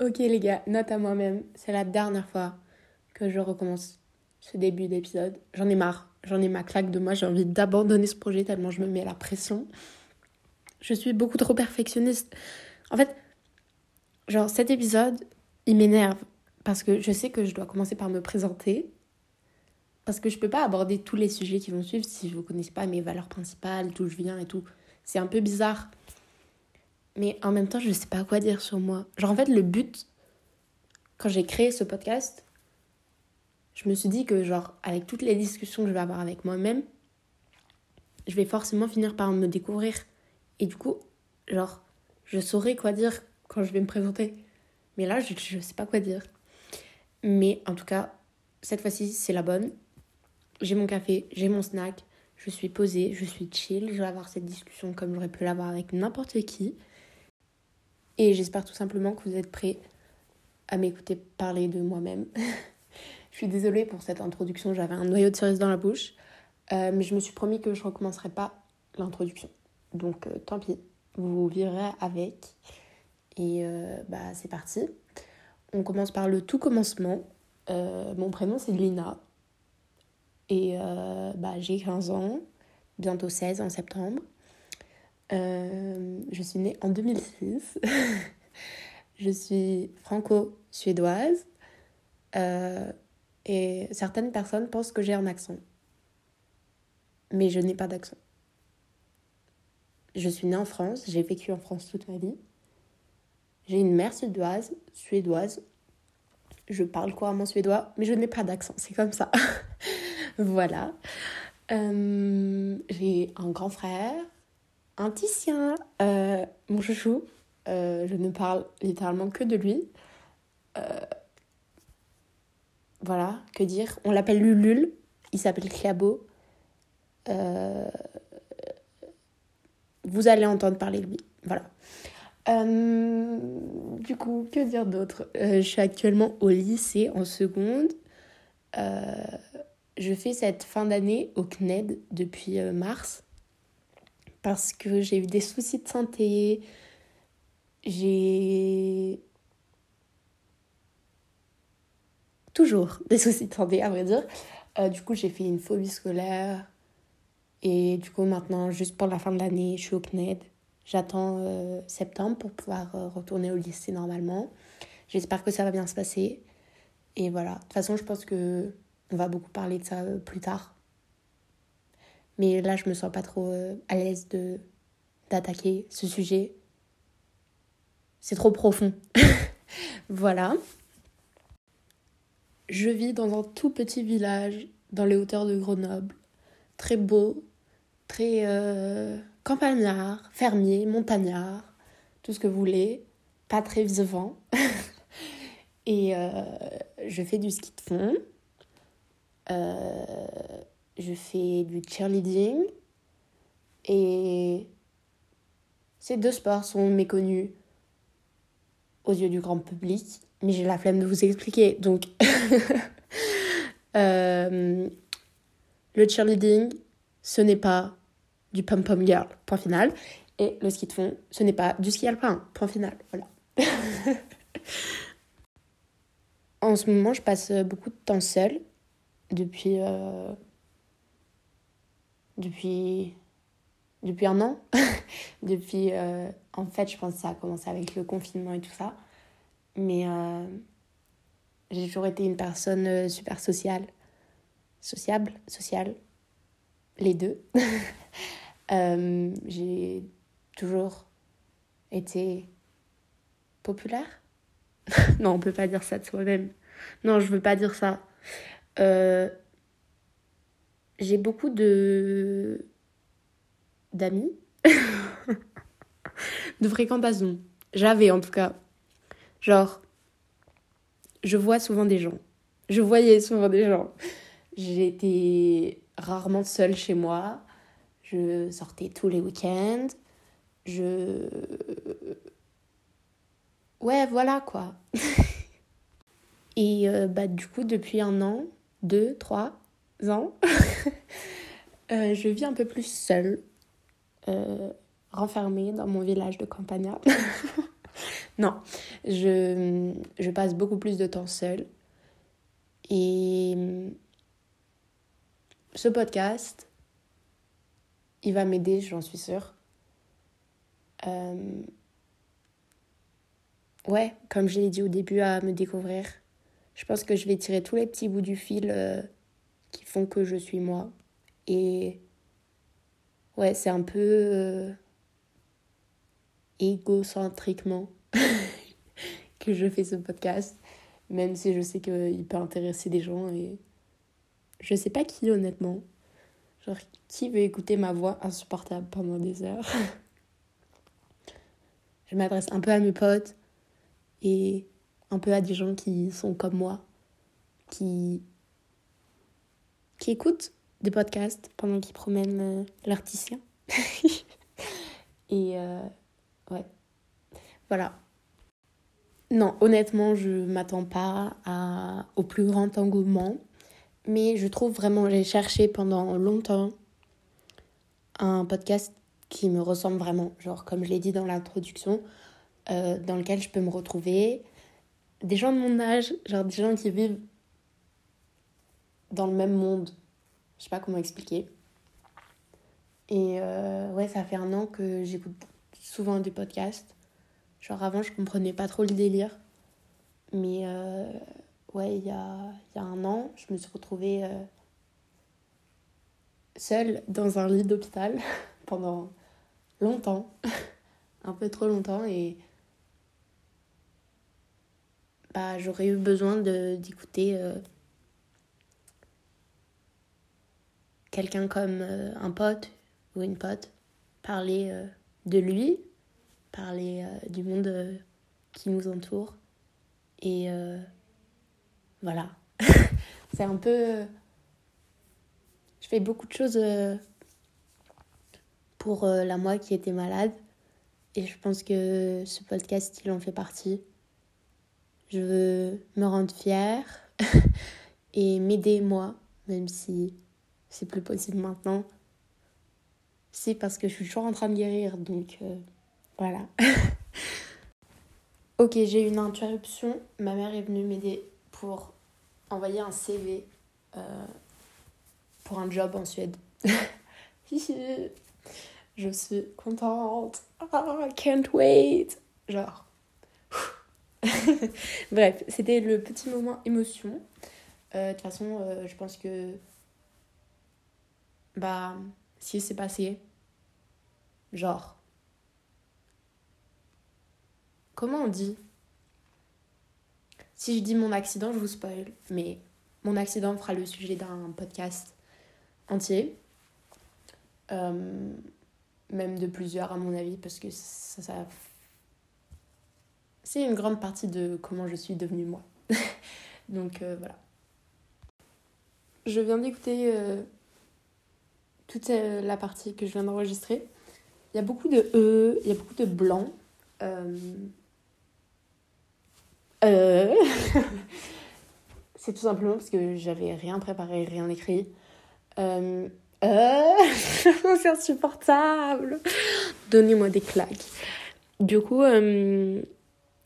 ok les gars, note à moi-même, c'est la dernière fois que je recommence ce début d'épisode. J'en ai marre, j'en ai ma claque de moi, j'ai envie d'abandonner ce projet tellement je me mets la pression. Je suis beaucoup trop perfectionniste. En fait, genre cet épisode, il m'énerve parce que je sais que je dois commencer par me présenter. Parce que je peux pas aborder tous les sujets qui vont suivre si je ne connaissez pas mes valeurs principales, d'où je viens et tout. C'est un peu bizarre. Mais en même temps, je ne sais pas quoi dire sur moi. Genre, en fait, le but, quand j'ai créé ce podcast, je me suis dit que, genre, avec toutes les discussions que je vais avoir avec moi-même, je vais forcément finir par me découvrir. Et du coup, genre, je saurai quoi dire quand je vais me présenter. Mais là, je ne sais pas quoi dire. Mais en tout cas, cette fois-ci, c'est la bonne. J'ai mon café, j'ai mon snack, je suis posée, je suis chill. Je vais avoir cette discussion comme j'aurais pu l'avoir avec n'importe qui. Et j'espère tout simplement que vous êtes prêts à m'écouter parler de moi-même. je suis désolée pour cette introduction, j'avais un noyau de cerise dans la bouche. Euh, mais je me suis promis que je ne recommencerai pas l'introduction. Donc euh, tant pis, vous vivrez avec. Et euh, bah c'est parti. On commence par le tout commencement. mon prénom c'est Lina. Et bah, j'ai 15 ans, bientôt 16 en septembre. Euh, je suis née en 2006. je suis franco-suédoise. Euh, et certaines personnes pensent que j'ai un accent. Mais je n'ai pas d'accent. Je suis née en France, j'ai vécu en France toute ma vie. J'ai une mère suédoise, suédoise. Je parle couramment suédois, mais je n'ai pas d'accent, c'est comme ça. voilà. Euh, j'ai un grand frère, un Titien, euh, mon chouchou. Euh, je ne parle littéralement que de lui. Euh, voilà, que dire? On l'appelle Lulul, il s'appelle Clabo. vous allez entendre parler de lui. Voilà. du coup, que dire d'autre? Je suis actuellement au lycée en seconde. je fais cette fin d'année au CNED depuis mars parce que j'ai eu des soucis de santé. J'ai toujours des soucis de santé, à vrai dire. Euh, du coup, j'ai fait une phobie scolaire. Et du coup, maintenant, juste pour la fin de l'année, je suis au CNED. J'attends euh, septembre pour pouvoir euh, retourner au lycée normalement. J'espère que ça va bien se passer. Et voilà. De toute façon, je pense que on va beaucoup parler de ça plus tard. Mais là, je me sens pas trop euh, à l'aise de d'attaquer ce sujet. C'est trop profond. voilà. Je vis dans un tout petit village dans les hauteurs de Grenoble. Très beau, très euh, campagnard, fermier, montagnard, tout ce que vous voulez. Pas très vivant. Et euh, je fais du ski de fond. Euh, je fais du cheerleading et ces deux sports sont méconnus aux yeux du grand public, mais j'ai la flemme de vous expliquer. Donc, euh, le cheerleading, ce n'est pas du pom-pom girl, point final. Et le ski de fond, ce n'est pas du ski alpin, point final. Voilà. en ce moment, je passe beaucoup de temps seule depuis euh, depuis, depuis un an. depuis, euh, en fait, je pense que ça a commencé avec le confinement et tout ça. Mais euh, j'ai toujours été une personne euh, super sociale. Sociable, sociale, les deux. j'ai toujours été populaire. non, on peut pas dire ça de soi-même. Non, je veux pas dire ça. Euh, j'ai beaucoup de d'amis, de fréquentation. J'avais en tout cas. Genre, je vois souvent des gens. Je voyais souvent des gens. J'étais rarement seule chez moi. Je sortais tous les week-ends. Je. Ouais, voilà quoi. Et euh, bah, du coup, depuis un an, deux, trois, ans, euh, je vis un peu plus seule, euh, renfermée dans mon village de Campagna. non, je, je passe beaucoup plus de temps seule. Et ce podcast, il va m'aider, j'en suis sûre. Euh, ouais, comme je l'ai dit au début, à me découvrir. Je pense que je vais tirer tous les petits bouts du fil qui font que je suis moi. Et ouais, c'est un peu euh, égocentriquement que je fais ce podcast, même si je sais qu'il peut intéresser des gens et je sais pas qui honnêtement. Genre, qui veut écouter ma voix insupportable pendant des heures? Je m'adresse un peu à mes potes et un peu à des gens qui sont comme moi, qui, qui écoutent des podcasts pendant qu'ils promènent euh, et euh, ouais, voilà. Non, honnêtement, je m'attends pas à, au plus grand engouement. Mais je trouve vraiment, j'ai cherché pendant longtemps un podcast qui me ressemble vraiment. Genre, comme je l'ai dit dans l'introduction, euh, dans lequel je peux me retrouver. Des gens de mon âge, genre des gens qui vivent dans le même monde. Je sais pas comment expliquer. Et euh, ouais, ça fait un an que j'écoute souvent des podcasts. Genre avant, je comprenais pas trop le délire. Mais euh, ouais, il y a, y a, un an, je me suis retrouvée euh, seule dans un lit d'hôpital pendant longtemps. un peu trop longtemps. Et bah, j'aurais eu besoin d'écouter euh, quelqu'un comme un pote ou une pote parler de lui parler euh, du monde euh, qui nous entoure. Et euh, voilà. c'est un peu. Je fais beaucoup de choses pour la moi qui était malade. Et je pense que ce podcast, il en fait partie. Je veux me rendre fière et m'aider moi, même si c'est plus possible maintenant. C'est parce que je suis toujours en train de guérir, donc voilà. ok, j'ai une interruption. Ma mère est venue m'aider pour envoyer un CV euh, pour un job en Suède. Je suis contente. Oh, can't wait. Genre. Bref, c'était le petit moment émotion. Euh, de toute façon, euh, je pense que. Bah, si c'est passé, genre, Comment on dit? Si je dis mon accident, je vous spoil, mais mon accident fera le sujet d'un podcast entier. Euh, même de plusieurs à mon avis, parce que ça, c'est une grande partie de comment je suis devenue moi. Donc euh, voilà. Je viens d'écouter euh, toute la partie que je viens d'enregistrer. Il y a beaucoup de E, il y a beaucoup de blanc. Euh, c'est tout simplement parce que j'avais rien préparé, rien écrit. Euh... Euh... c'est insupportable. Donnez-moi des claques. Du coup, euh...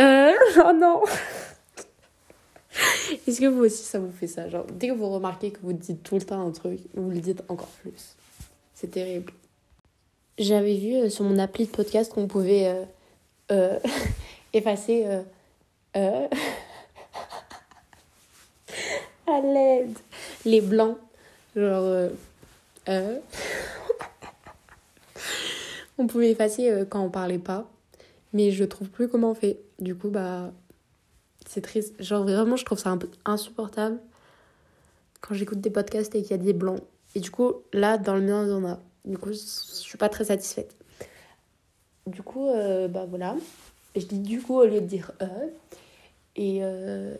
euh oh non. Est-ce que vous aussi ça vous fait ça? Genre, dès que vous remarquez que vous dites tout le temps un truc, vous le dites encore plus. C'est terrible. J'avais vu euh, sur mon appli de podcast qu'on pouvait effacer euh... à l'aide. Les blancs. Genre. Euh... euh. on pouvait effacer euh, quand on parlait pas. Mais je trouve plus comment on fait. Du coup, bah. C'est triste. Genre, vraiment, je trouve ça un peu insupportable quand j'écoute des podcasts et qu'il y a des blancs. Et du coup, là, dans le mien, il y en a. Du coup, je suis pas très satisfaite. Du coup, euh, bah voilà. Je dis du coup au lieu de dire euh. Et euh,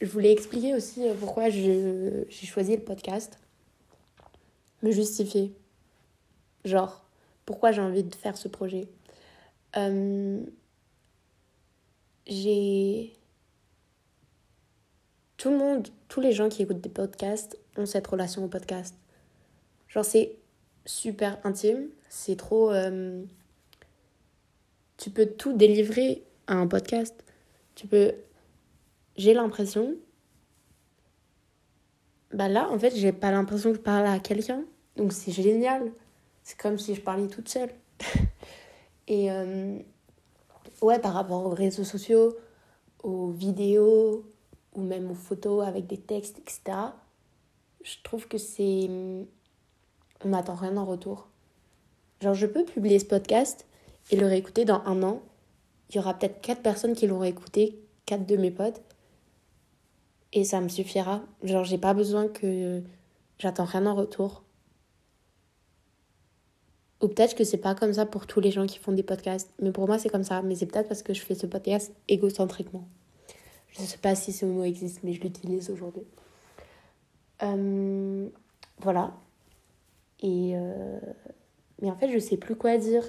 je voulais expliquer aussi euh, pourquoi j'ai choisi le podcast. Me justifier. Genre, pourquoi j'ai envie de faire ce projet. J'ai. Tout le monde, tous les gens qui écoutent des podcasts ont cette relation au podcast. Genre, c'est super intime. C'est trop. tu peux tout délivrer à un podcast. Tu peux. J'ai l'impression. Bah là, en fait, j'ai pas l'impression que je parle à quelqu'un. Donc c'est génial. C'est comme si je parlais toute seule. Et euh, ouais, par rapport aux réseaux sociaux, aux vidéos ou même aux photos avec des textes, etc., je trouve que c'est. On n'attend rien en retour. Genre, je peux publier ce podcast et le réécouter dans un an. Il y aura peut-être quatre personnes qui l'auront écouté, quatre de mes potes. Et ça me suffira. Genre, j'ai pas besoin que. J'attends rien en retour. Ou peut-être que c'est pas comme ça pour tous les gens qui font des podcasts. Mais pour moi, c'est comme ça. Mais c'est peut-être parce que je fais ce podcast égocentriquement. Je ne sais pas si ce mot existe, mais je l'utilise aujourd'hui. Euh, voilà. Et. Euh, mais en fait, je sais plus quoi dire.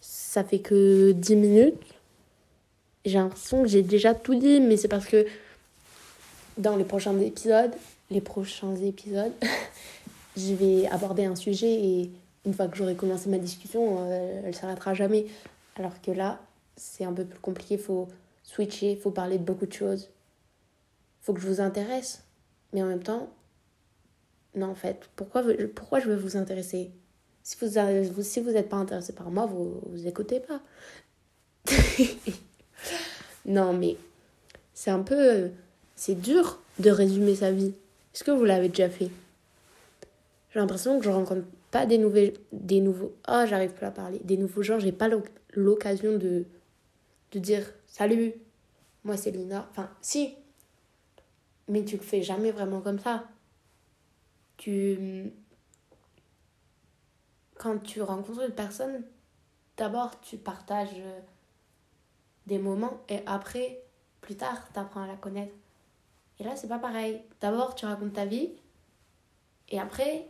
Ça fait que 10 minutes. J'ai l'impression que j'ai déjà tout dit, mais c'est parce que dans les prochains épisodes, les prochains épisodes, je vais aborder un sujet et une fois que j'aurai commencé ma discussion, euh, elle s'arrêtera jamais. Alors que là, c'est un peu plus compliqué, il faut switcher, faut parler de beaucoup de choses. Faut que je vous intéresse. Mais en même temps, non, en fait, pourquoi, pourquoi je veux vous intéresser? Si vous n'êtes si vous pas intéressé par moi, vous vous écoutez pas. non, mais c'est un peu. C'est dur de résumer sa vie. Est-ce que vous l'avez déjà fait? J'ai l'impression que je rencontre pas des, nouveaux, des nouveaux... Oh, j'arrive plus à parler. Des nouveaux gens, j'ai pas l'occasion de, de dire « Salut, moi c'est Lina ». Enfin, si. Mais tu le fais jamais vraiment comme ça. Tu... Quand tu rencontres une personne, d'abord tu partages des moments et après, plus tard, tu apprends à la connaître. Et là, c'est pas pareil. D'abord, tu racontes ta vie et après,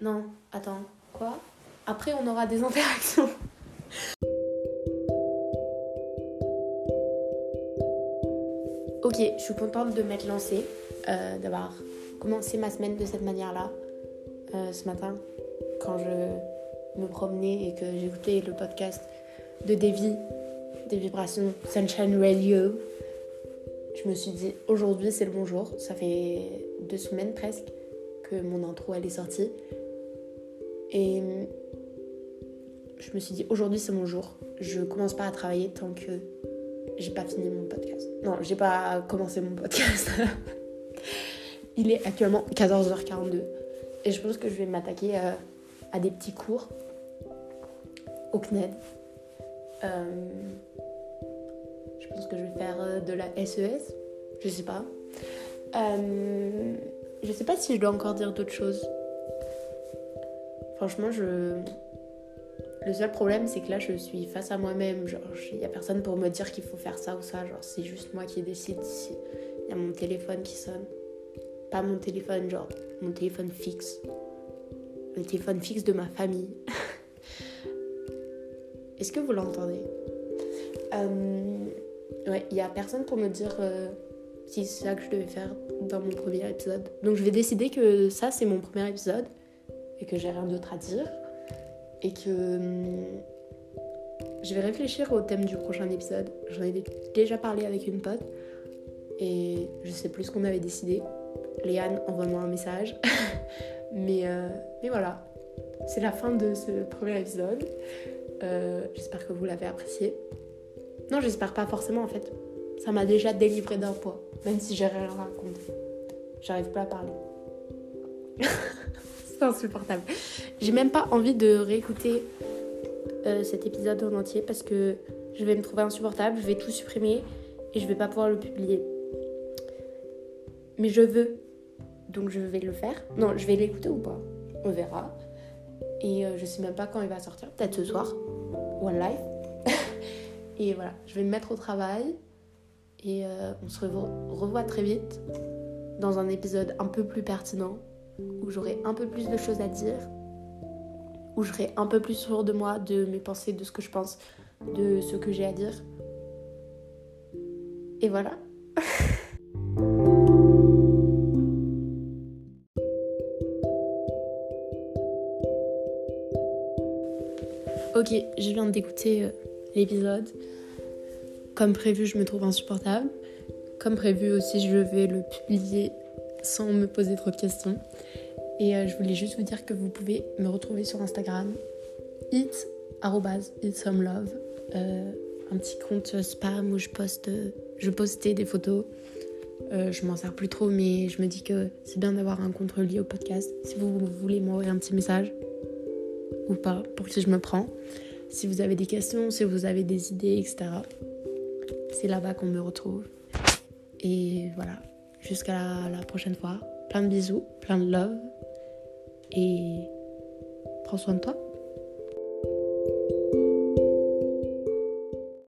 non, attends, quoi? Après, on aura des interactions. Je suis contente de m'être lancée, euh, d'avoir commencé ma semaine de cette manière-là. Euh, ce matin, quand je me promenais et que j'écoutais le podcast de Davy, des vibrations Sunshine Radio, je me suis dit aujourd'hui c'est le bon jour. Ça fait deux semaines presque que mon intro elle est sortie. Et je me suis dit, aujourd'hui c'est mon jour. Je commence pas à travailler tant que j'ai pas fini mon podcast. Non, j'ai pas commencé mon podcast. Il est actuellement 14h42. Et je pense que je vais m'attaquer euh, à, des petits cours au CNED. Euh, je pense que je vais faire euh, de la SES. E je sais pas. je sais pas si je dois encore dire d'autres choses. Franchement, je. Le seul problème, c'est que là, je suis face à moi-même. Genre, il n'y a personne pour me dire qu'il faut faire ça ou ça. Genre, c'est juste moi qui décide. Il y a mon téléphone qui sonne. Pas mon téléphone, genre, mon téléphone fixe. Le téléphone fixe de ma famille. Est-ce que vous l'entendez? Euh, Ouais, il n'y a personne pour me dire euh, si c'est ça que je devais faire dans mon premier épisode. Donc, je vais décider que ça, c'est mon premier épisode et que j'ai rien d'autre à dire et que hum, je vais réfléchir au thème du prochain épisode. J'en ai déjà parlé avec une pote et je sais plus ce qu'on avait décidé. Léane, envoie-moi un message. mais, euh, mais voilà, c'est la fin de ce premier épisode. Euh, j'espère que vous l'avez apprécié. Non, j'espère pas forcément en fait. Ça m'a déjà délivré d'un poids, même si j'ai rien raconté. J'arrive pas à parler. insupportable. J'ai même pas envie de réécouter euh, cet épisode en entier parce que je vais me trouver insupportable, je vais tout supprimer et je vais pas pouvoir le publier. Mais je veux, donc je vais le faire. Non, je vais l'écouter ou pas? On verra. Et euh, je sais même pas quand il va sortir, peut-être ce soir, One Life. et voilà, je vais me mettre au travail et euh, on se revoit très vite dans un épisode un peu plus pertinent où j'aurai un peu plus de choses à dire, où je serai un peu plus sûre de moi, de mes pensées, de ce que je pense, de ce que j'ai à dire. Et voilà. ok, je viens d'écouter euh, l'épisode. comme prévu, je me trouve insupportable. Comme prévu aussi, je vais le publier sans me poser trop de questions. Et euh, je voulais juste vous dire que vous pouvez me retrouver sur Instagram, it, some love, euh, un petit compte spam où je poste, je postais des photos. Euh, je m'en sers plus trop, mais je me dis que c'est bien d'avoir un compte relié au podcast. Si vous voulez m'envoyer un petit message ou pas, pour qui je me prends. Si vous avez des questions, si vous avez des idées, etc. C'est là-bas qu'on me retrouve. Et voilà, jusqu'à la prochaine fois. Plein de bisous, plein de love. Et prends soin de toi.